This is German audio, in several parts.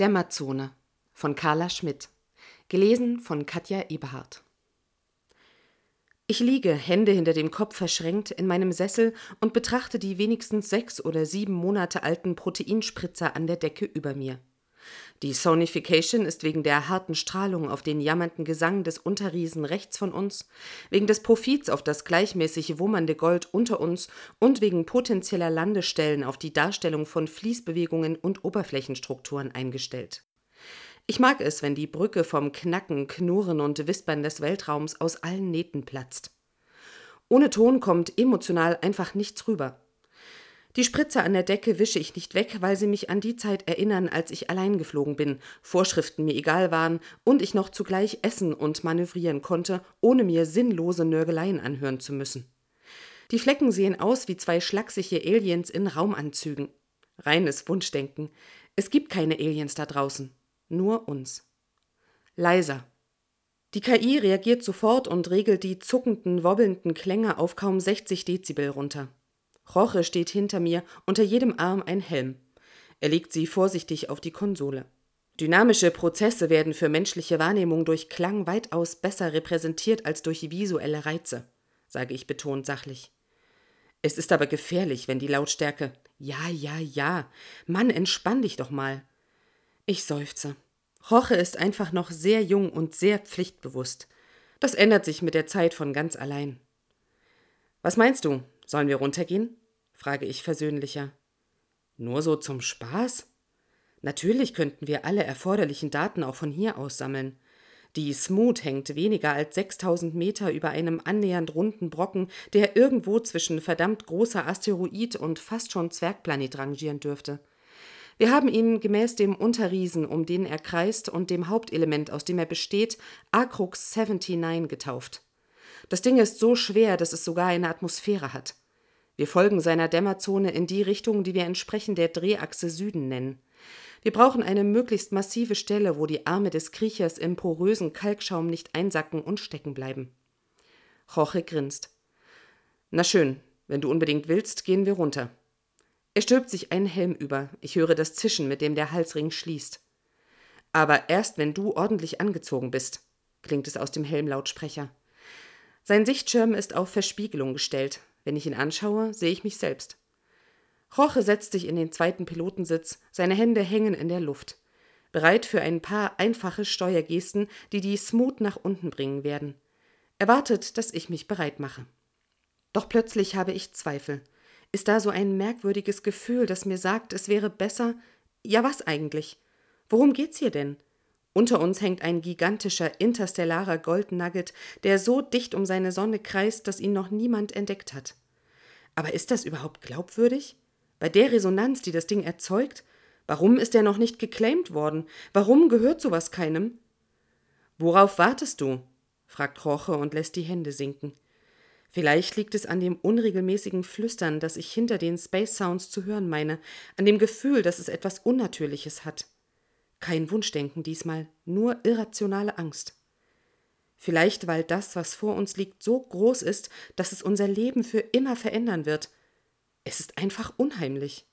Dämmerzone von Carla Schmidt. Gelesen von Katja Eberhardt. Ich liege, Hände hinter dem Kopf verschränkt, in meinem Sessel und betrachte die wenigstens sechs oder sieben Monate alten Proteinspritzer an der Decke über mir. Die Sonification ist wegen der harten Strahlung auf den jammernden Gesang des Unterriesen rechts von uns, wegen des Profits auf das gleichmäßig wummernde Gold unter uns und wegen potenzieller Landestellen auf die Darstellung von Fließbewegungen und Oberflächenstrukturen eingestellt. Ich mag es, wenn die Brücke vom Knacken, Knurren und Wispern des Weltraums aus allen Nähten platzt. Ohne Ton kommt emotional einfach nichts rüber. Die Spritze an der Decke wische ich nicht weg, weil sie mich an die Zeit erinnern, als ich allein geflogen bin, Vorschriften mir egal waren und ich noch zugleich essen und manövrieren konnte, ohne mir sinnlose Nörgeleien anhören zu müssen. Die Flecken sehen aus wie zwei schlachsige Aliens in Raumanzügen. Reines Wunschdenken. Es gibt keine Aliens da draußen. Nur uns. Leiser. Die KI reagiert sofort und regelt die zuckenden, wobbelnden Klänge auf kaum 60 Dezibel runter. Roche steht hinter mir, unter jedem Arm ein Helm. Er legt sie vorsichtig auf die Konsole. Dynamische Prozesse werden für menschliche Wahrnehmung durch Klang weitaus besser repräsentiert als durch visuelle Reize, sage ich betont sachlich. Es ist aber gefährlich, wenn die Lautstärke. Ja, ja, ja. Mann, entspann dich doch mal. Ich seufze. Roche ist einfach noch sehr jung und sehr pflichtbewusst. Das ändert sich mit der Zeit von ganz allein. Was meinst du? Sollen wir runtergehen? Frage ich versöhnlicher. Nur so zum Spaß? Natürlich könnten wir alle erforderlichen Daten auch von hier aus sammeln. Die Smoot hängt weniger als 6000 Meter über einem annähernd runden Brocken, der irgendwo zwischen verdammt großer Asteroid und fast schon Zwergplanet rangieren dürfte. Wir haben ihn gemäß dem Unterriesen, um den er kreist, und dem Hauptelement, aus dem er besteht, Acrux 79 getauft. Das Ding ist so schwer, dass es sogar eine Atmosphäre hat. Wir folgen seiner Dämmerzone in die Richtung, die wir entsprechend der Drehachse Süden nennen. Wir brauchen eine möglichst massive Stelle, wo die Arme des Kriechers im porösen Kalkschaum nicht einsacken und stecken bleiben. Jorge grinst. Na schön, wenn du unbedingt willst, gehen wir runter. Er stülpt sich einen Helm über. Ich höre das Zischen, mit dem der Halsring schließt. Aber erst wenn du ordentlich angezogen bist, klingt es aus dem Helmlautsprecher. Sein Sichtschirm ist auf Verspiegelung gestellt. Wenn ich ihn anschaue, sehe ich mich selbst. Jorge setzt sich in den zweiten Pilotensitz, seine Hände hängen in der Luft, bereit für ein paar einfache Steuergesten, die die Smooth nach unten bringen werden. Er wartet, dass ich mich bereit mache. Doch plötzlich habe ich Zweifel. Ist da so ein merkwürdiges Gefühl, das mir sagt, es wäre besser. Ja, was eigentlich? Worum geht's hier denn? Unter uns hängt ein gigantischer interstellarer Goldnugget, der so dicht um seine Sonne kreist, dass ihn noch niemand entdeckt hat. Aber ist das überhaupt glaubwürdig? Bei der Resonanz, die das Ding erzeugt? Warum ist er noch nicht geclaimed worden? Warum gehört sowas keinem? Worauf wartest du? fragt Roche und lässt die Hände sinken. Vielleicht liegt es an dem unregelmäßigen Flüstern, das ich hinter den Space Sounds zu hören meine, an dem Gefühl, dass es etwas Unnatürliches hat. Kein Wunschdenken diesmal, nur irrationale Angst. Vielleicht, weil das, was vor uns liegt, so groß ist, dass es unser Leben für immer verändern wird. Es ist einfach unheimlich.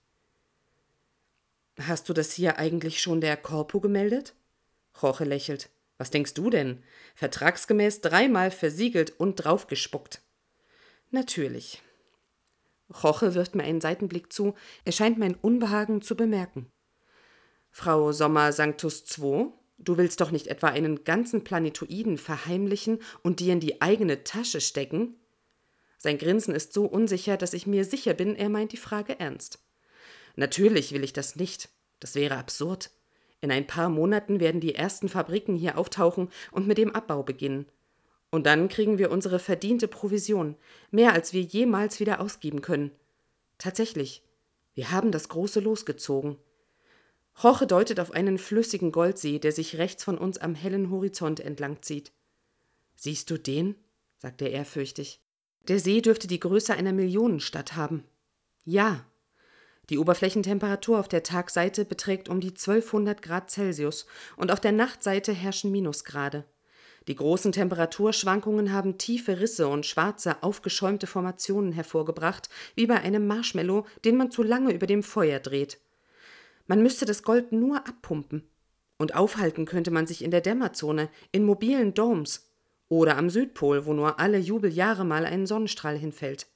Hast du das hier eigentlich schon der Korpo gemeldet? Jorge lächelt. Was denkst du denn? Vertragsgemäß dreimal versiegelt und draufgespuckt. Natürlich. Jorge wirft mir einen Seitenblick zu, er scheint mein Unbehagen zu bemerken. Frau Sommer Sanctus II, du willst doch nicht etwa einen ganzen Planetoiden verheimlichen und dir in die eigene Tasche stecken? Sein Grinsen ist so unsicher, dass ich mir sicher bin, er meint die Frage ernst. Natürlich will ich das nicht. Das wäre absurd. In ein paar Monaten werden die ersten Fabriken hier auftauchen und mit dem Abbau beginnen. Und dann kriegen wir unsere verdiente Provision, mehr als wir jemals wieder ausgeben können. Tatsächlich, wir haben das große losgezogen. Jorge deutet auf einen flüssigen Goldsee, der sich rechts von uns am hellen Horizont entlang zieht. Siehst du den? sagt er ehrfürchtig. Der See dürfte die Größe einer Millionenstadt haben. Ja. Die Oberflächentemperatur auf der Tagseite beträgt um die 1200 Grad Celsius und auf der Nachtseite herrschen Minusgrade. Die großen Temperaturschwankungen haben tiefe Risse und schwarze, aufgeschäumte Formationen hervorgebracht, wie bei einem Marshmallow, den man zu lange über dem Feuer dreht. Man müsste das Gold nur abpumpen. Und aufhalten könnte man sich in der Dämmerzone, in mobilen Domes oder am Südpol, wo nur alle Jubeljahre mal ein Sonnenstrahl hinfällt.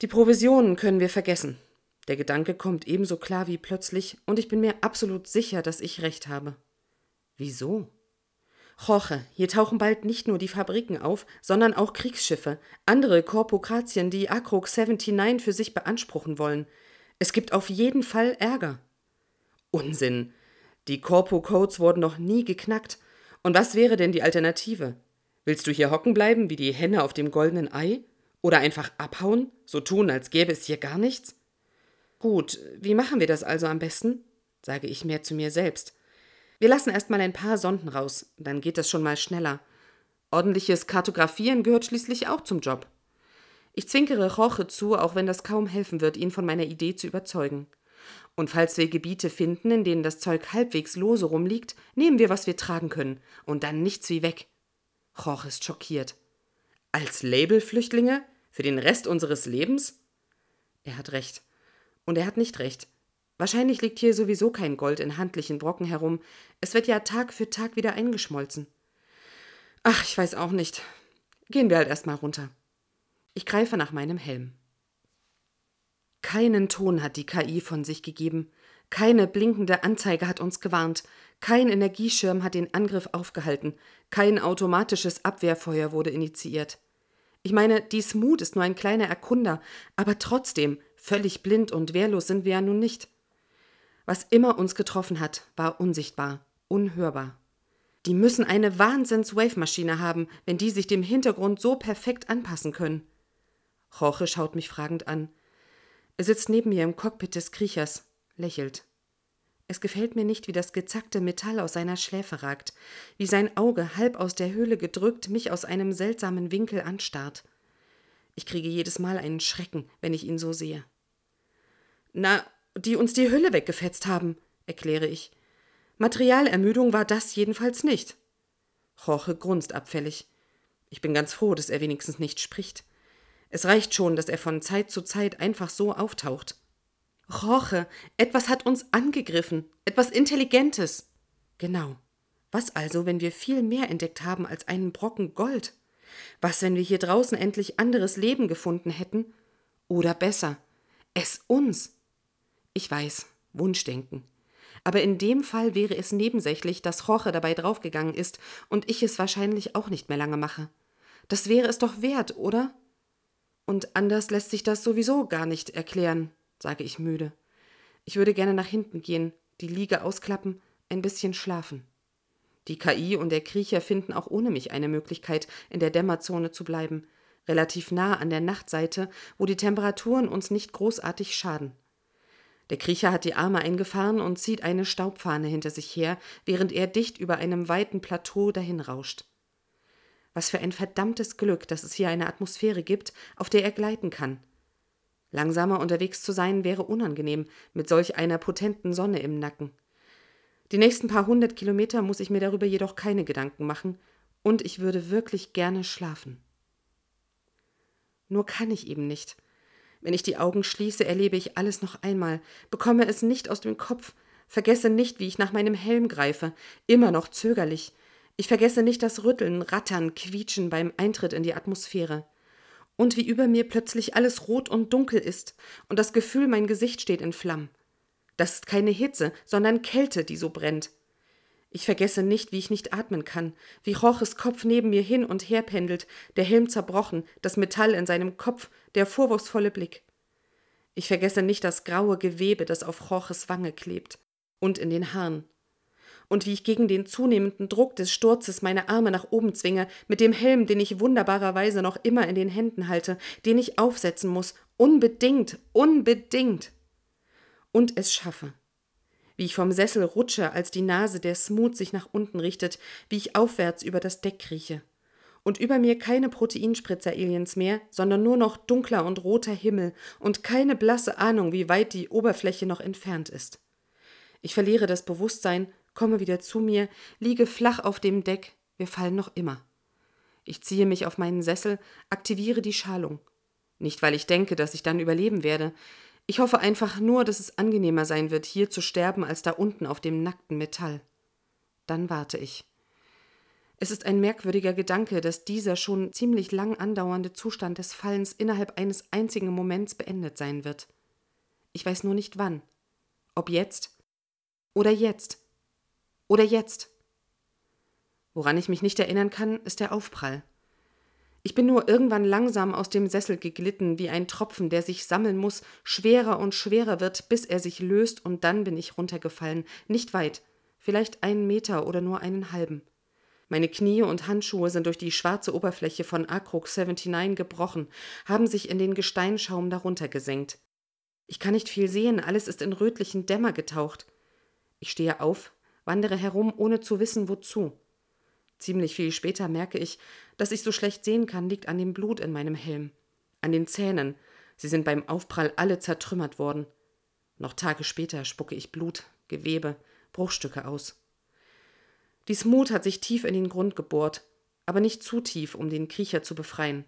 Die Provisionen können wir vergessen. Der Gedanke kommt ebenso klar wie plötzlich, und ich bin mir absolut sicher, dass ich recht habe. Wieso? Jorge, hier tauchen bald nicht nur die Fabriken auf, sondern auch Kriegsschiffe, andere Korpokratien, die Akrok 79 für sich beanspruchen wollen. Es gibt auf jeden Fall Ärger. Unsinn. Die Corpo-Codes wurden noch nie geknackt. Und was wäre denn die Alternative? Willst du hier hocken bleiben wie die Henne auf dem goldenen Ei? Oder einfach abhauen, so tun, als gäbe es hier gar nichts? Gut, wie machen wir das also am besten? sage ich mehr zu mir selbst. Wir lassen erst mal ein paar Sonden raus, dann geht das schon mal schneller. Ordentliches Kartografieren gehört schließlich auch zum Job. Ich zwinkere Roche zu, auch wenn das kaum helfen wird, ihn von meiner Idee zu überzeugen. Und falls wir Gebiete finden, in denen das Zeug halbwegs lose rumliegt, nehmen wir, was wir tragen können, und dann nichts wie weg. Roch ist schockiert. Als Labelflüchtlinge? Für den Rest unseres Lebens? Er hat recht. Und er hat nicht recht. Wahrscheinlich liegt hier sowieso kein Gold in handlichen Brocken herum. Es wird ja Tag für Tag wieder eingeschmolzen. Ach, ich weiß auch nicht. Gehen wir halt erstmal runter. Ich greife nach meinem Helm. Keinen Ton hat die KI von sich gegeben. Keine blinkende Anzeige hat uns gewarnt. Kein Energieschirm hat den Angriff aufgehalten. Kein automatisches Abwehrfeuer wurde initiiert. Ich meine, die Smooth ist nur ein kleiner Erkunder, aber trotzdem, völlig blind und wehrlos sind wir ja nun nicht. Was immer uns getroffen hat, war unsichtbar, unhörbar. Die müssen eine Wahnsinns-Wave-Maschine haben, wenn die sich dem Hintergrund so perfekt anpassen können. Jorge schaut mich fragend an. Er sitzt neben mir im Cockpit des Kriechers, lächelt. Es gefällt mir nicht, wie das gezackte Metall aus seiner Schläfe ragt, wie sein Auge, halb aus der Höhle gedrückt, mich aus einem seltsamen Winkel anstarrt. Ich kriege jedes Mal einen Schrecken, wenn ich ihn so sehe. Na, die uns die Hülle weggefetzt haben, erkläre ich. Materialermüdung war das jedenfalls nicht. Jorge grunzt abfällig. Ich bin ganz froh, dass er wenigstens nicht spricht. Es reicht schon, dass er von Zeit zu Zeit einfach so auftaucht. Jorge, etwas hat uns angegriffen, etwas Intelligentes. Genau. Was also, wenn wir viel mehr entdeckt haben als einen Brocken Gold? Was, wenn wir hier draußen endlich anderes Leben gefunden hätten? Oder besser, es uns ich weiß, Wunschdenken. Aber in dem Fall wäre es nebensächlich, dass Jorge dabei draufgegangen ist und ich es wahrscheinlich auch nicht mehr lange mache. Das wäre es doch wert, oder? Und anders lässt sich das sowieso gar nicht erklären, sage ich müde. Ich würde gerne nach hinten gehen, die Liege ausklappen, ein bisschen schlafen. Die KI und der Kriecher finden auch ohne mich eine Möglichkeit, in der Dämmerzone zu bleiben, relativ nah an der Nachtseite, wo die Temperaturen uns nicht großartig schaden. Der Kriecher hat die Arme eingefahren und zieht eine Staubfahne hinter sich her, während er dicht über einem weiten Plateau dahinrauscht. Was für ein verdammtes Glück, dass es hier eine Atmosphäre gibt, auf der er gleiten kann. Langsamer unterwegs zu sein wäre unangenehm, mit solch einer potenten Sonne im Nacken. Die nächsten paar hundert Kilometer muss ich mir darüber jedoch keine Gedanken machen, und ich würde wirklich gerne schlafen. Nur kann ich eben nicht. Wenn ich die Augen schließe, erlebe ich alles noch einmal, bekomme es nicht aus dem Kopf, vergesse nicht, wie ich nach meinem Helm greife, immer noch zögerlich. Ich vergesse nicht das Rütteln, Rattern, Quietschen beim Eintritt in die Atmosphäre. Und wie über mir plötzlich alles rot und dunkel ist und das Gefühl, mein Gesicht steht in Flammen. Das ist keine Hitze, sondern Kälte, die so brennt. Ich vergesse nicht, wie ich nicht atmen kann, wie Roches Kopf neben mir hin und her pendelt, der Helm zerbrochen, das Metall in seinem Kopf, der vorwurfsvolle Blick. Ich vergesse nicht das graue Gewebe, das auf Roches Wange klebt und in den Haaren. Und wie ich gegen den zunehmenden Druck des Sturzes meine Arme nach oben zwinge, mit dem Helm, den ich wunderbarerweise noch immer in den Händen halte, den ich aufsetzen muss, unbedingt, unbedingt. Und es schaffe wie ich vom Sessel rutsche, als die Nase der Smooth sich nach unten richtet, wie ich aufwärts über das Deck krieche. Und über mir keine Proteinspritzer-Aliens mehr, sondern nur noch dunkler und roter Himmel und keine blasse Ahnung, wie weit die Oberfläche noch entfernt ist. Ich verliere das Bewusstsein, komme wieder zu mir, liege flach auf dem Deck, wir fallen noch immer. Ich ziehe mich auf meinen Sessel, aktiviere die Schalung. Nicht, weil ich denke, dass ich dann überleben werde. Ich hoffe einfach nur, dass es angenehmer sein wird, hier zu sterben, als da unten auf dem nackten Metall. Dann warte ich. Es ist ein merkwürdiger Gedanke, dass dieser schon ziemlich lang andauernde Zustand des Fallens innerhalb eines einzigen Moments beendet sein wird. Ich weiß nur nicht wann. Ob jetzt oder jetzt oder jetzt. Woran ich mich nicht erinnern kann, ist der Aufprall. Ich bin nur irgendwann langsam aus dem Sessel geglitten, wie ein Tropfen, der sich sammeln muss, schwerer und schwerer wird, bis er sich löst, und dann bin ich runtergefallen, nicht weit, vielleicht einen Meter oder nur einen halben. Meine Knie und Handschuhe sind durch die schwarze Oberfläche von Akruk 79 gebrochen, haben sich in den Gesteinsschaum darunter gesenkt. Ich kann nicht viel sehen, alles ist in rötlichen Dämmer getaucht. Ich stehe auf, wandere herum, ohne zu wissen, wozu. Ziemlich viel später merke ich, dass ich so schlecht sehen kann, liegt an dem Blut in meinem Helm, an den Zähnen. Sie sind beim Aufprall alle zertrümmert worden. Noch Tage später spucke ich Blut, Gewebe, Bruchstücke aus. Die Smooth hat sich tief in den Grund gebohrt, aber nicht zu tief, um den Kriecher zu befreien.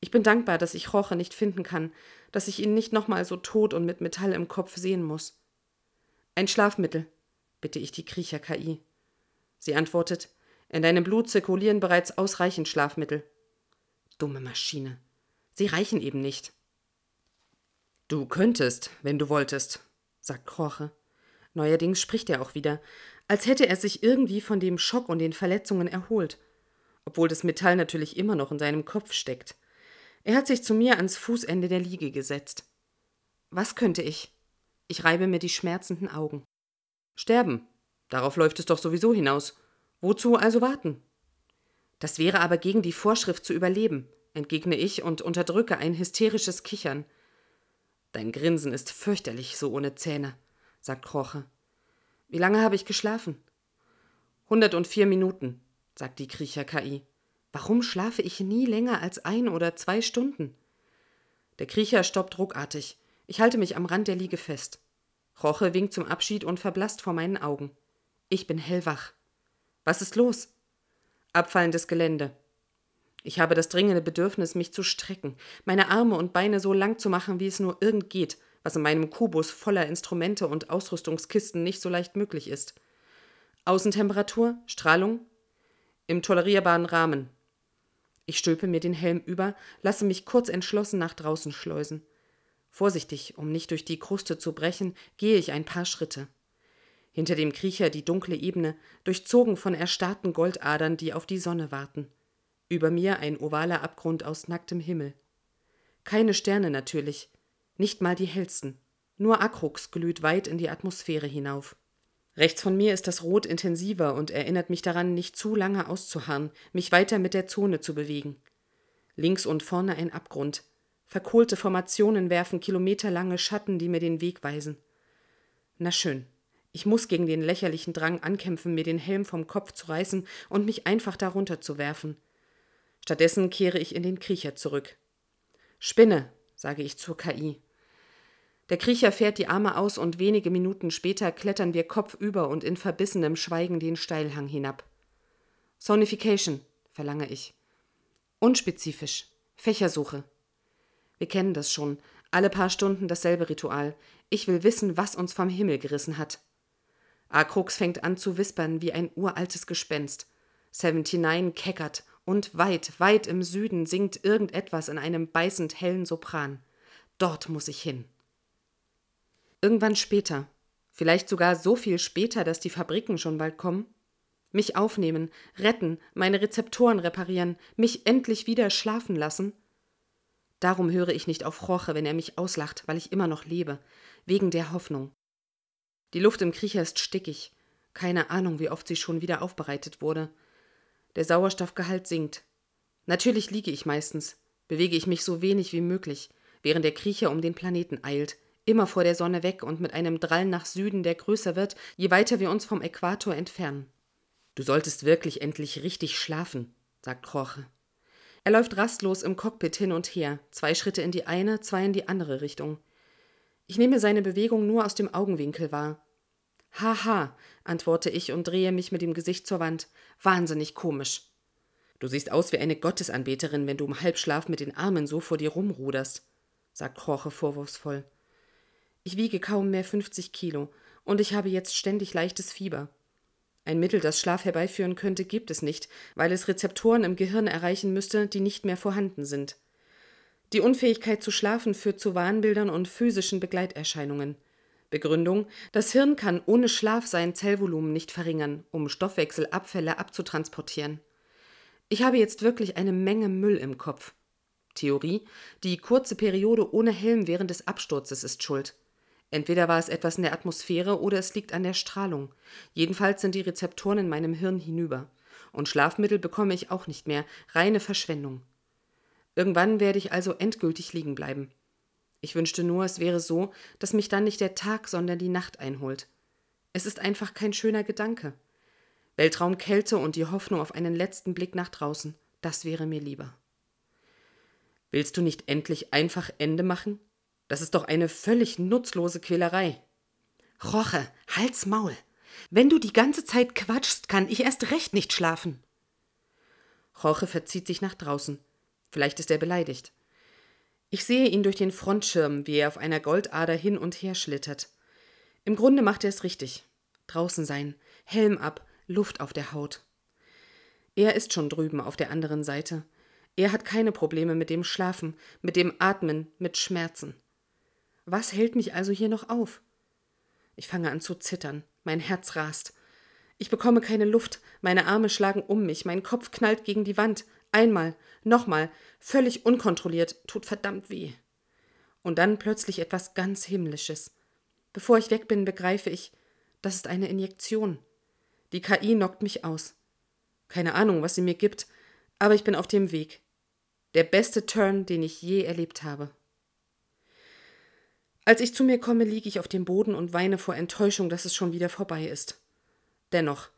Ich bin dankbar, dass ich Roche nicht finden kann, dass ich ihn nicht nochmal so tot und mit Metall im Kopf sehen muss. Ein Schlafmittel, bitte ich die Kriecher-KI. Sie antwortet, in deinem Blut zirkulieren bereits ausreichend Schlafmittel. Dumme Maschine. Sie reichen eben nicht. Du könntest, wenn du wolltest, sagt Kroche. Neuerdings spricht er auch wieder, als hätte er sich irgendwie von dem Schock und den Verletzungen erholt, obwohl das Metall natürlich immer noch in seinem Kopf steckt. Er hat sich zu mir ans Fußende der Liege gesetzt. Was könnte ich? Ich reibe mir die schmerzenden Augen. Sterben. Darauf läuft es doch sowieso hinaus. Wozu also warten? Das wäre aber gegen die Vorschrift zu überleben, entgegne ich und unterdrücke ein hysterisches Kichern. Dein Grinsen ist fürchterlich, so ohne Zähne, sagt Kroche. Wie lange habe ich geschlafen? Hundertundvier Minuten, sagt die Kriecher-KI. Warum schlafe ich nie länger als ein oder zwei Stunden? Der Kriecher stoppt ruckartig. Ich halte mich am Rand der Liege fest. Roche winkt zum Abschied und verblasst vor meinen Augen. Ich bin hellwach. Was ist los? Abfallendes Gelände. Ich habe das dringende Bedürfnis, mich zu strecken, meine Arme und Beine so lang zu machen, wie es nur irgend geht, was in meinem Kubus voller Instrumente und Ausrüstungskisten nicht so leicht möglich ist. Außentemperatur, Strahlung? Im tolerierbaren Rahmen. Ich stülpe mir den Helm über, lasse mich kurz entschlossen nach draußen schleusen. Vorsichtig, um nicht durch die Kruste zu brechen, gehe ich ein paar Schritte. Hinter dem Kriecher die dunkle Ebene, durchzogen von erstarrten Goldadern, die auf die Sonne warten. Über mir ein ovaler Abgrund aus nacktem Himmel. Keine Sterne natürlich, nicht mal die hellsten. Nur Akrux glüht weit in die Atmosphäre hinauf. Rechts von mir ist das Rot intensiver und erinnert mich daran, nicht zu lange auszuharren, mich weiter mit der Zone zu bewegen. Links und vorne ein Abgrund. Verkohlte Formationen werfen kilometerlange Schatten, die mir den Weg weisen. Na schön. Ich muss gegen den lächerlichen Drang ankämpfen, mir den Helm vom Kopf zu reißen und mich einfach darunter zu werfen. Stattdessen kehre ich in den Kriecher zurück. Spinne, sage ich zur KI. Der Kriecher fährt die Arme aus und wenige Minuten später klettern wir kopfüber und in verbissenem Schweigen den Steilhang hinab. Sonification, verlange ich. Unspezifisch. Fächersuche. Wir kennen das schon. Alle paar Stunden dasselbe Ritual. Ich will wissen, was uns vom Himmel gerissen hat. Akrux fängt an zu wispern wie ein uraltes Gespenst. 79 keckert und weit, weit im Süden singt irgendetwas in einem beißend hellen Sopran. Dort muss ich hin. Irgendwann später, vielleicht sogar so viel später, dass die Fabriken schon bald kommen, mich aufnehmen, retten, meine Rezeptoren reparieren, mich endlich wieder schlafen lassen. Darum höre ich nicht auf Roche, wenn er mich auslacht, weil ich immer noch lebe, wegen der Hoffnung. Die Luft im Kriecher ist stickig, keine Ahnung, wie oft sie schon wieder aufbereitet wurde. Der Sauerstoffgehalt sinkt. Natürlich liege ich meistens, bewege ich mich so wenig wie möglich, während der Kriecher um den Planeten eilt, immer vor der Sonne weg und mit einem Drall nach Süden, der größer wird, je weiter wir uns vom Äquator entfernen. Du solltest wirklich endlich richtig schlafen, sagt Kroche. Er läuft rastlos im Cockpit hin und her, zwei Schritte in die eine, zwei in die andere Richtung. Ich nehme seine Bewegung nur aus dem Augenwinkel wahr. Haha, antworte ich und drehe mich mit dem Gesicht zur Wand. Wahnsinnig komisch. Du siehst aus wie eine Gottesanbeterin, wenn du im Halbschlaf mit den Armen so vor dir rumruderst, sagt Kroche vorwurfsvoll. Ich wiege kaum mehr 50 Kilo und ich habe jetzt ständig leichtes Fieber. Ein Mittel, das Schlaf herbeiführen könnte, gibt es nicht, weil es Rezeptoren im Gehirn erreichen müsste, die nicht mehr vorhanden sind. Die Unfähigkeit zu schlafen führt zu Wahnbildern und physischen Begleiterscheinungen. Begründung: Das Hirn kann ohne Schlaf sein Zellvolumen nicht verringern, um Stoffwechselabfälle abzutransportieren. Ich habe jetzt wirklich eine Menge Müll im Kopf. Theorie: Die kurze Periode ohne Helm während des Absturzes ist schuld. Entweder war es etwas in der Atmosphäre oder es liegt an der Strahlung. Jedenfalls sind die Rezeptoren in meinem Hirn hinüber. Und Schlafmittel bekomme ich auch nicht mehr. Reine Verschwendung. Irgendwann werde ich also endgültig liegen bleiben. Ich wünschte nur, es wäre so, dass mich dann nicht der Tag, sondern die Nacht einholt. Es ist einfach kein schöner Gedanke. Weltraumkälte und die Hoffnung auf einen letzten Blick nach draußen, das wäre mir lieber. Willst du nicht endlich einfach Ende machen? Das ist doch eine völlig nutzlose Quälerei. Roche, halt's Maul. Wenn du die ganze Zeit quatschst, kann ich erst recht nicht schlafen. Roche verzieht sich nach draußen. Vielleicht ist er beleidigt. Ich sehe ihn durch den Frontschirm, wie er auf einer Goldader hin und her schlittert. Im Grunde macht er es richtig. Draußen sein, Helm ab, Luft auf der Haut. Er ist schon drüben auf der anderen Seite. Er hat keine Probleme mit dem Schlafen, mit dem Atmen, mit Schmerzen. Was hält mich also hier noch auf? Ich fange an zu zittern, mein Herz rast. Ich bekomme keine Luft, meine Arme schlagen um mich, mein Kopf knallt gegen die Wand, einmal, nochmal, völlig unkontrolliert, tut verdammt weh. Und dann plötzlich etwas ganz Himmlisches. Bevor ich weg bin, begreife ich, das ist eine Injektion. Die KI knockt mich aus. Keine Ahnung, was sie mir gibt, aber ich bin auf dem Weg. Der beste Turn, den ich je erlebt habe. Als ich zu mir komme, liege ich auf dem Boden und weine vor Enttäuschung, dass es schon wieder vorbei ist. Dennoch,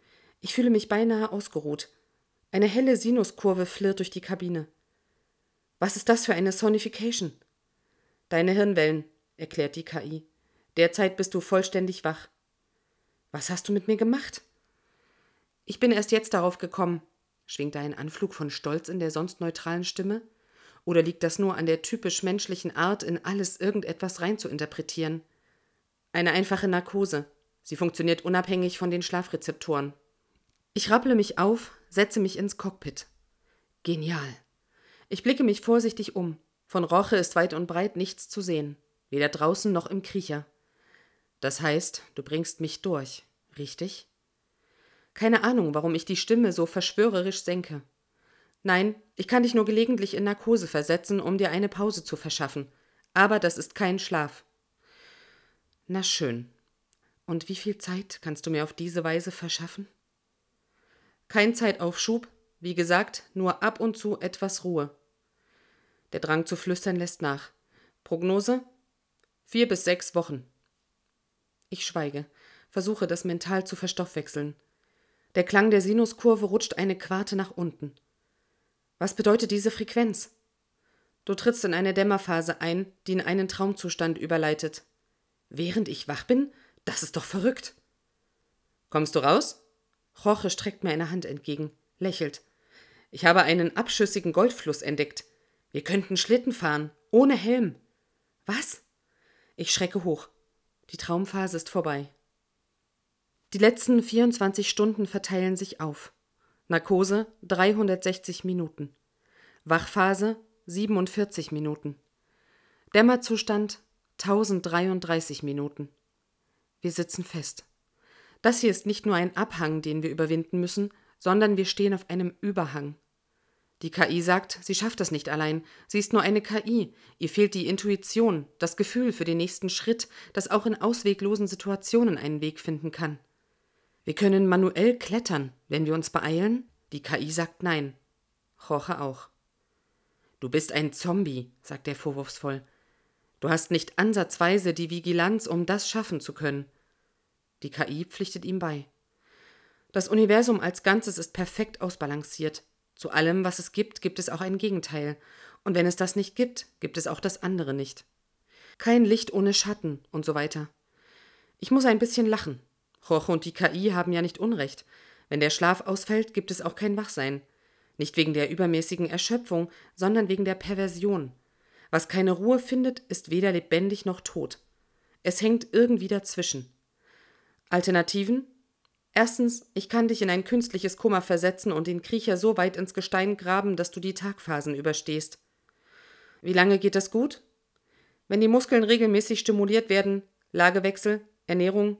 ich fühle mich beinahe ausgeruht. Eine helle Sinuskurve flirrt durch die Kabine. Was ist das für eine Sonification? Deine Hirnwellen, erklärt die KI. Derzeit bist du vollständig wach. Was hast du mit mir gemacht? Ich bin erst jetzt darauf gekommen. Schwingt ein Anflug von Stolz in der sonst neutralen Stimme? Oder liegt das nur an der typisch menschlichen Art, in alles irgendetwas reinzuinterpretieren? Eine einfache Narkose. Sie funktioniert unabhängig von den Schlafrezeptoren. Ich rapple mich auf, setze mich ins Cockpit. Genial. Ich blicke mich vorsichtig um. Von Roche ist weit und breit nichts zu sehen, weder draußen noch im Kriecher. Das heißt, du bringst mich durch, richtig? Keine Ahnung, warum ich die Stimme so verschwörerisch senke. Nein, ich kann dich nur gelegentlich in Narkose versetzen, um dir eine Pause zu verschaffen. Aber das ist kein Schlaf. Na schön. Und wie viel Zeit kannst du mir auf diese Weise verschaffen? Kein Zeitaufschub, wie gesagt, nur ab und zu etwas Ruhe. Der Drang zu flüstern lässt nach. Prognose? Vier bis sechs Wochen. Ich schweige, versuche das mental zu verstoffwechseln. Der Klang der Sinuskurve rutscht eine Quarte nach unten. Was bedeutet diese Frequenz? Du trittst in eine Dämmerphase ein, die in einen Traumzustand überleitet. Während ich wach bin? Das ist doch verrückt. Kommst du raus? Jorge streckt mir eine Hand entgegen, lächelt. Ich habe einen abschüssigen Goldfluss entdeckt. Wir könnten Schlitten fahren, ohne Helm. Was? Ich schrecke hoch. Die Traumphase ist vorbei. Die letzten 24 Stunden verteilen sich auf. Narkose 360 Minuten. Wachphase 47 Minuten. Dämmerzustand 1033 Minuten. Wir sitzen fest. Das hier ist nicht nur ein Abhang, den wir überwinden müssen, sondern wir stehen auf einem Überhang. Die KI sagt, sie schafft das nicht allein. Sie ist nur eine KI. Ihr fehlt die Intuition, das Gefühl für den nächsten Schritt, das auch in ausweglosen Situationen einen Weg finden kann. Wir können manuell klettern, wenn wir uns beeilen. Die KI sagt nein. Jorge auch. Du bist ein Zombie, sagt er vorwurfsvoll. Du hast nicht ansatzweise die Vigilanz, um das schaffen zu können. Die KI pflichtet ihm bei. Das Universum als Ganzes ist perfekt ausbalanciert. Zu allem, was es gibt, gibt es auch ein Gegenteil. Und wenn es das nicht gibt, gibt es auch das andere nicht. Kein Licht ohne Schatten und so weiter. Ich muss ein bisschen lachen. Jorge und die KI haben ja nicht Unrecht. Wenn der Schlaf ausfällt, gibt es auch kein Wachsein. Nicht wegen der übermäßigen Erschöpfung, sondern wegen der Perversion. Was keine Ruhe findet, ist weder lebendig noch tot. Es hängt irgendwie dazwischen. Alternativen? Erstens, ich kann dich in ein künstliches Koma versetzen und den Kriecher so weit ins Gestein graben, dass du die Tagphasen überstehst. Wie lange geht das gut? Wenn die Muskeln regelmäßig stimuliert werden, Lagewechsel, Ernährung,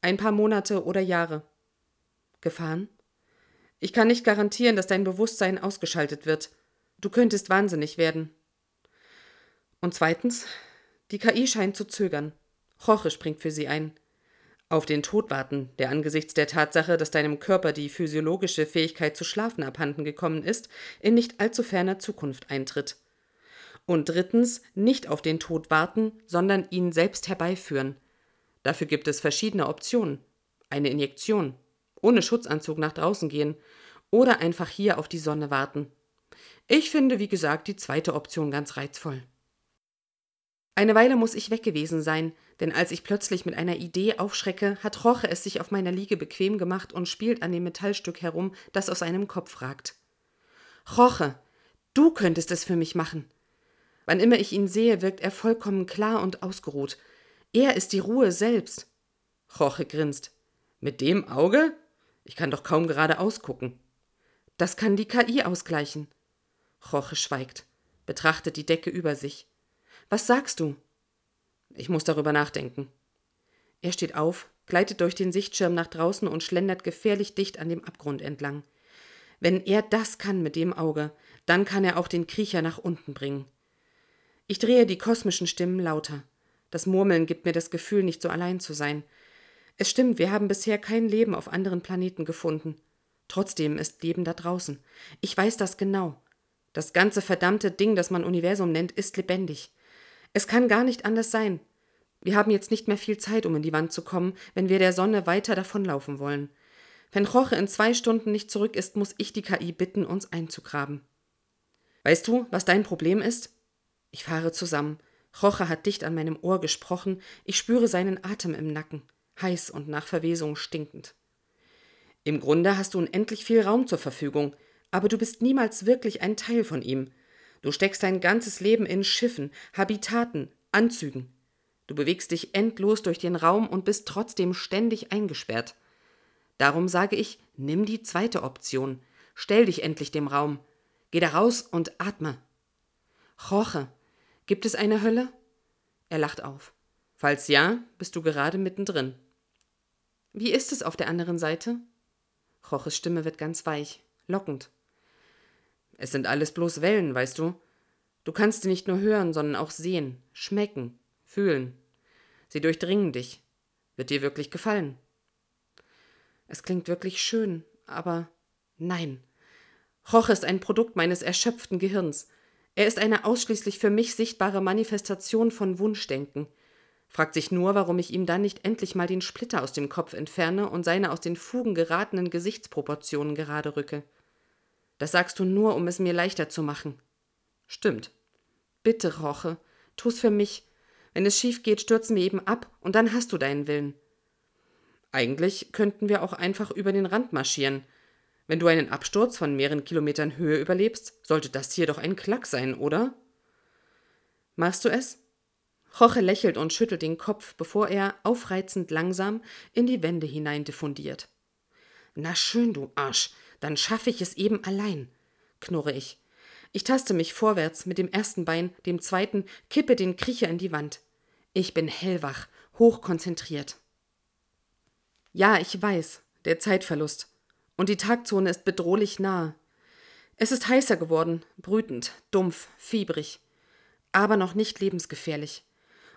ein paar Monate oder Jahre. Gefahren? Ich kann nicht garantieren, dass dein Bewusstsein ausgeschaltet wird. Du könntest wahnsinnig werden. Und zweitens, die KI scheint zu zögern. Jorge springt für sie ein. Auf den Tod warten, der angesichts der Tatsache, dass deinem Körper die physiologische Fähigkeit zu schlafen abhanden gekommen ist, in nicht allzu ferner Zukunft eintritt. Und drittens, nicht auf den Tod warten, sondern ihn selbst herbeiführen. Dafür gibt es verschiedene Optionen. Eine Injektion, ohne Schutzanzug nach draußen gehen oder einfach hier auf die Sonne warten. Ich finde, wie gesagt, die zweite Option ganz reizvoll. Eine Weile muss ich weg gewesen sein, denn als ich plötzlich mit einer Idee aufschrecke, hat Roche es sich auf meiner Liege bequem gemacht und spielt an dem Metallstück herum, das aus seinem Kopf ragt. Roche, du könntest es für mich machen. Wann immer ich ihn sehe, wirkt er vollkommen klar und ausgeruht. Er ist die Ruhe selbst. Jorge grinst. Mit dem Auge? Ich kann doch kaum gerade ausgucken. Das kann die KI ausgleichen. Jorge schweigt, betrachtet die Decke über sich. Was sagst du? Ich muss darüber nachdenken. Er steht auf, gleitet durch den Sichtschirm nach draußen und schlendert gefährlich dicht an dem Abgrund entlang. Wenn er das kann mit dem Auge, dann kann er auch den Kriecher nach unten bringen. Ich drehe die kosmischen Stimmen lauter. Das Murmeln gibt mir das Gefühl, nicht so allein zu sein. Es stimmt, wir haben bisher kein Leben auf anderen Planeten gefunden. Trotzdem ist Leben da draußen. Ich weiß das genau. Das ganze verdammte Ding, das man Universum nennt, ist lebendig. Es kann gar nicht anders sein. Wir haben jetzt nicht mehr viel Zeit, um in die Wand zu kommen, wenn wir der Sonne weiter davonlaufen wollen. Wenn Roche in zwei Stunden nicht zurück ist, muss ich die KI bitten, uns einzugraben. Weißt du, was dein Problem ist? Ich fahre zusammen. Roche hat dicht an meinem Ohr gesprochen. Ich spüre seinen Atem im Nacken, heiß und nach Verwesung stinkend. Im Grunde hast du unendlich viel Raum zur Verfügung, aber du bist niemals wirklich ein Teil von ihm. Du steckst dein ganzes Leben in Schiffen, Habitaten, Anzügen. Du bewegst dich endlos durch den Raum und bist trotzdem ständig eingesperrt. Darum sage ich, nimm die zweite Option. Stell dich endlich dem Raum. Geh da raus und atme. Jorge, Gibt es eine Hölle? Er lacht auf. Falls ja, bist du gerade mittendrin. Wie ist es auf der anderen Seite? Roches Stimme wird ganz weich, lockend. Es sind alles bloß Wellen, weißt du. Du kannst sie nicht nur hören, sondern auch sehen, schmecken, fühlen. Sie durchdringen dich. Wird dir wirklich gefallen? Es klingt wirklich schön, aber nein. Roche ist ein Produkt meines erschöpften Gehirns. Er ist eine ausschließlich für mich sichtbare Manifestation von Wunschdenken. Fragt sich nur, warum ich ihm dann nicht endlich mal den Splitter aus dem Kopf entferne und seine aus den Fugen geratenen Gesichtsproportionen gerade rücke. Das sagst du nur, um es mir leichter zu machen. Stimmt. Bitte, Roche, tu's für mich. Wenn es schief geht, stürzen wir eben ab und dann hast du deinen Willen. Eigentlich könnten wir auch einfach über den Rand marschieren. Wenn du einen Absturz von mehreren Kilometern Höhe überlebst, sollte das hier doch ein Klack sein, oder? Machst du es? Jorge lächelt und schüttelt den Kopf, bevor er aufreizend langsam in die Wände hinein diffundiert. Na schön, du Arsch, dann schaffe ich es eben allein, knurre ich. Ich taste mich vorwärts mit dem ersten Bein, dem zweiten, kippe den Kriecher in die Wand. Ich bin hellwach, hochkonzentriert. Ja, ich weiß, der Zeitverlust und die Tagzone ist bedrohlich nahe. Es ist heißer geworden, brütend, dumpf, fiebrig, aber noch nicht lebensgefährlich.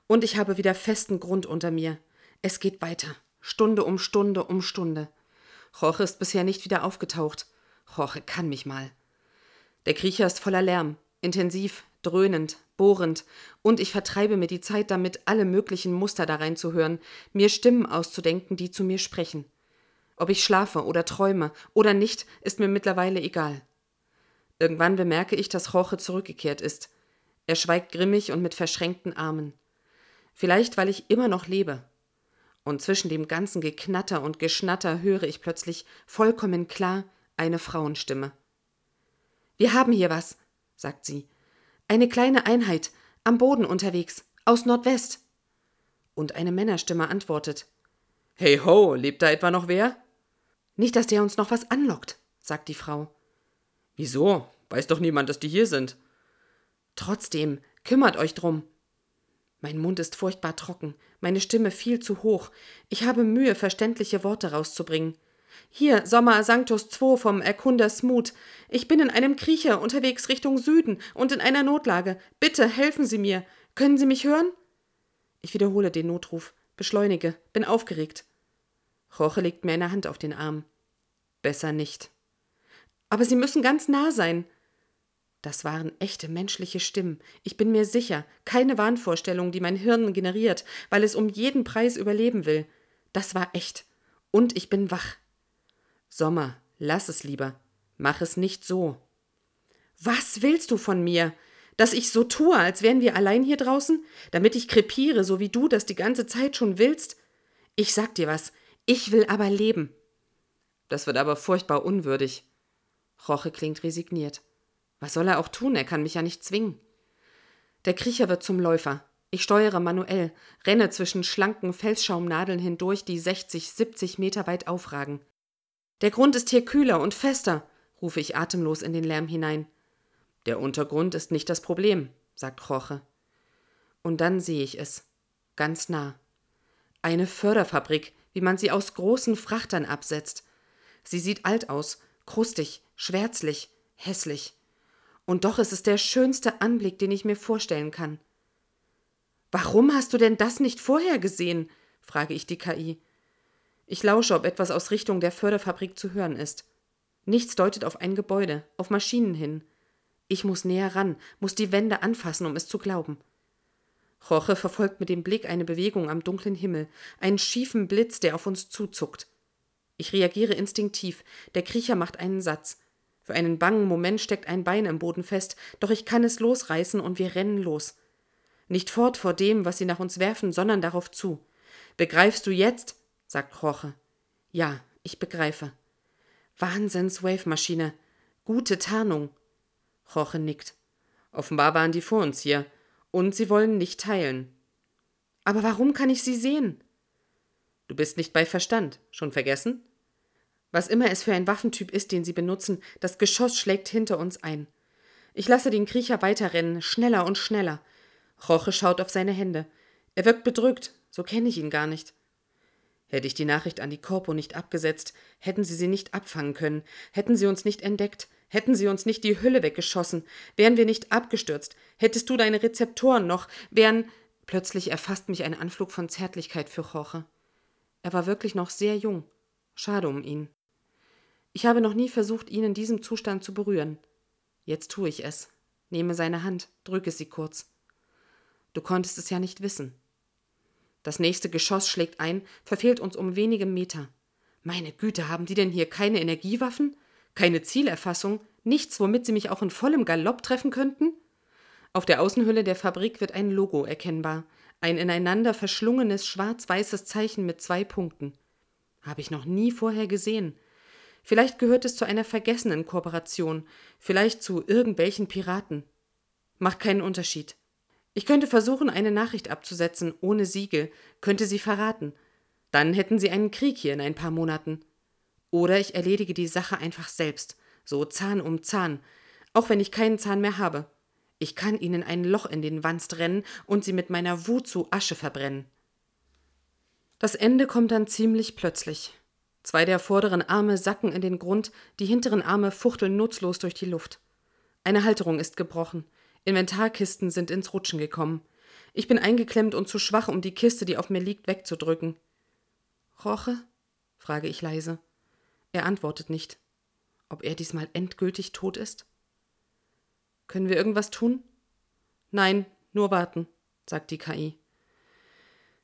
Und ich habe wieder festen Grund unter mir. Es geht weiter, Stunde um Stunde um Stunde. Jorge ist bisher nicht wieder aufgetaucht. Jorge kann mich mal. Der Kriecher ist voller Lärm, intensiv, dröhnend, bohrend, und ich vertreibe mir die Zeit damit, alle möglichen Muster da reinzuhören, mir Stimmen auszudenken, die zu mir sprechen. Ob ich schlafe oder träume oder nicht, ist mir mittlerweile egal. Irgendwann bemerke ich, dass Jorge zurückgekehrt ist. Er schweigt grimmig und mit verschränkten Armen. Vielleicht, weil ich immer noch lebe. Und zwischen dem ganzen Geknatter und Geschnatter höre ich plötzlich vollkommen klar eine Frauenstimme. Wir haben hier was, sagt sie. Eine kleine Einheit, am Boden unterwegs, aus Nordwest. Und eine Männerstimme antwortet. Hey ho, lebt da etwa noch wer? Nicht, dass der uns noch was anlockt, sagt die Frau. Wieso? Weiß doch niemand, dass die hier sind. Trotzdem, kümmert euch drum. Mein Mund ist furchtbar trocken, meine Stimme viel zu hoch. Ich habe Mühe, verständliche Worte rauszubringen. Hier, Sommer Sanctus II vom Erkunder Smoot. Ich bin in einem Kriecher unterwegs Richtung Süden und in einer Notlage. Bitte helfen Sie mir. Können Sie mich hören? Ich wiederhole den Notruf, beschleunige, bin aufgeregt. Jorge legt mir eine Hand auf den Arm. Besser nicht. Aber Sie müssen ganz nah sein. Das waren echte menschliche Stimmen. Ich bin mir sicher, keine Wahnvorstellung, die mein Hirn generiert, weil es um jeden Preis überleben will. Das war echt. Und ich bin wach. Sommer, lass es lieber. Mach es nicht so. Was willst du von mir? Dass ich so tue, als wären wir allein hier draußen? Damit ich krepiere, so wie du das die ganze Zeit schon willst? Ich sag dir was. Ich will aber leben. Das wird aber furchtbar unwürdig. Roche klingt resigniert. Was soll er auch tun? Er kann mich ja nicht zwingen. Der Kriecher wird zum Läufer. Ich steuere manuell, renne zwischen schlanken Felsschaumnadeln hindurch, die 60, 70 Meter weit aufragen. Der Grund ist hier kühler und fester, rufe ich atemlos in den Lärm hinein. Der Untergrund ist nicht das Problem, sagt Roche. Und dann sehe ich es. Ganz nah. Eine Förderfabrik, wie man sie aus großen Frachtern absetzt. Sie sieht alt aus, krustig, schwärzlich, hässlich. Und doch ist es der schönste Anblick, den ich mir vorstellen kann. Warum hast du denn das nicht vorher gesehen? frage ich die KI. Ich lausche, ob etwas aus Richtung der Förderfabrik zu hören ist. Nichts deutet auf ein Gebäude, auf Maschinen hin. Ich muss näher ran, muss die Wände anfassen, um es zu glauben. Jorge verfolgt mit dem Blick eine Bewegung am dunklen Himmel, einen schiefen Blitz, der auf uns zuzuckt. Ich reagiere instinktiv. Der Kriecher macht einen Satz. Für einen bangen Moment steckt ein Bein im Boden fest, doch ich kann es losreißen und wir rennen los. Nicht fort vor dem, was sie nach uns werfen, sondern darauf zu. Begreifst du jetzt? sagt Jorge. Ja, ich begreife. Wahnsinns-Wave-Maschine. Gute Tarnung. Jorge nickt. Offenbar waren die vor uns hier. Und sie wollen nicht teilen. Aber warum kann ich sie sehen? Du bist nicht bei Verstand. Schon vergessen? Was immer es für ein Waffentyp ist, den sie benutzen, das Geschoss schlägt hinter uns ein. Ich lasse den Kriecher weiterrennen, schneller und schneller. Roche schaut auf seine Hände. Er wirkt bedrückt, so kenne ich ihn gar nicht. Hätte ich die Nachricht an die Korpo nicht abgesetzt, hätten sie sie nicht abfangen können, hätten sie uns nicht entdeckt, hätten sie uns nicht die Hülle weggeschossen, wären wir nicht abgestürzt, hättest du deine Rezeptoren noch, wären. Plötzlich erfasst mich ein Anflug von Zärtlichkeit für Jorge. Er war wirklich noch sehr jung. Schade um ihn. Ich habe noch nie versucht, ihn in diesem Zustand zu berühren. Jetzt tue ich es. Nehme seine Hand, drücke sie kurz. Du konntest es ja nicht wissen. Das nächste Geschoss schlägt ein, verfehlt uns um wenige Meter. Meine Güte, haben die denn hier keine Energiewaffen? Keine Zielerfassung? Nichts, womit sie mich auch in vollem Galopp treffen könnten? Auf der Außenhülle der Fabrik wird ein Logo erkennbar. Ein ineinander verschlungenes schwarz-weißes Zeichen mit zwei Punkten. Habe ich noch nie vorher gesehen. Vielleicht gehört es zu einer vergessenen Kooperation, vielleicht zu irgendwelchen Piraten. Macht keinen Unterschied. Ich könnte versuchen, eine Nachricht abzusetzen, ohne Siegel, könnte sie verraten. Dann hätten sie einen Krieg hier in ein paar Monaten. Oder ich erledige die Sache einfach selbst, so Zahn um Zahn, auch wenn ich keinen Zahn mehr habe. Ich kann ihnen ein Loch in den Wanst rennen und sie mit meiner Wut zu Asche verbrennen. Das Ende kommt dann ziemlich plötzlich. Zwei der vorderen Arme sacken in den Grund, die hinteren Arme fuchteln nutzlos durch die Luft. Eine Halterung ist gebrochen. Inventarkisten sind ins Rutschen gekommen. Ich bin eingeklemmt und zu schwach, um die Kiste, die auf mir liegt, wegzudrücken. Roche? frage ich leise. Er antwortet nicht. Ob er diesmal endgültig tot ist? Können wir irgendwas tun? Nein, nur warten, sagt die KI.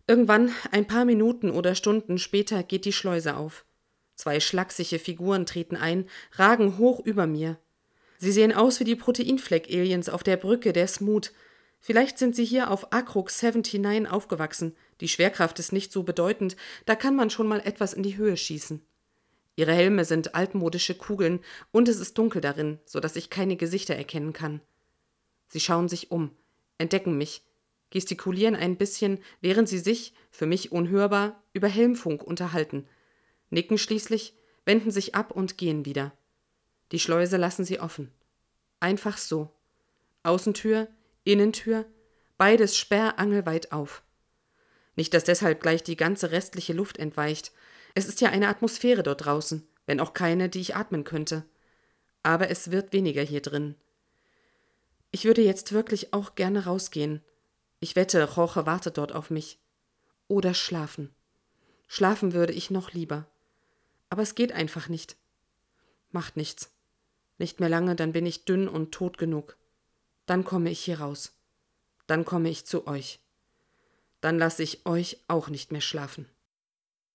Irgendwann, ein paar Minuten oder Stunden später, geht die Schleuse auf. Zwei schlachsige Figuren treten ein, ragen hoch über mir. Sie sehen aus wie die Proteinfleck-Aliens auf der Brücke der Smoot. Vielleicht sind sie hier auf Akrux 79 aufgewachsen. Die Schwerkraft ist nicht so bedeutend, da kann man schon mal etwas in die Höhe schießen. Ihre Helme sind altmodische Kugeln und es ist dunkel darin, so dass ich keine Gesichter erkennen kann. Sie schauen sich um, entdecken mich. Gestikulieren ein bisschen, während sie sich, für mich unhörbar, über Helmfunk unterhalten, nicken schließlich, wenden sich ab und gehen wieder. Die Schleuse lassen sie offen. Einfach so. Außentür, Innentür, beides sperrangelweit auf. Nicht, dass deshalb gleich die ganze restliche Luft entweicht. Es ist ja eine Atmosphäre dort draußen, wenn auch keine, die ich atmen könnte. Aber es wird weniger hier drin. Ich würde jetzt wirklich auch gerne rausgehen. Ich wette, Jorge wartet dort auf mich. Oder schlafen. Schlafen würde ich noch lieber. Aber es geht einfach nicht. Macht nichts. Nicht mehr lange, dann bin ich dünn und tot genug. Dann komme ich hier raus. Dann komme ich zu euch. Dann lasse ich euch auch nicht mehr schlafen.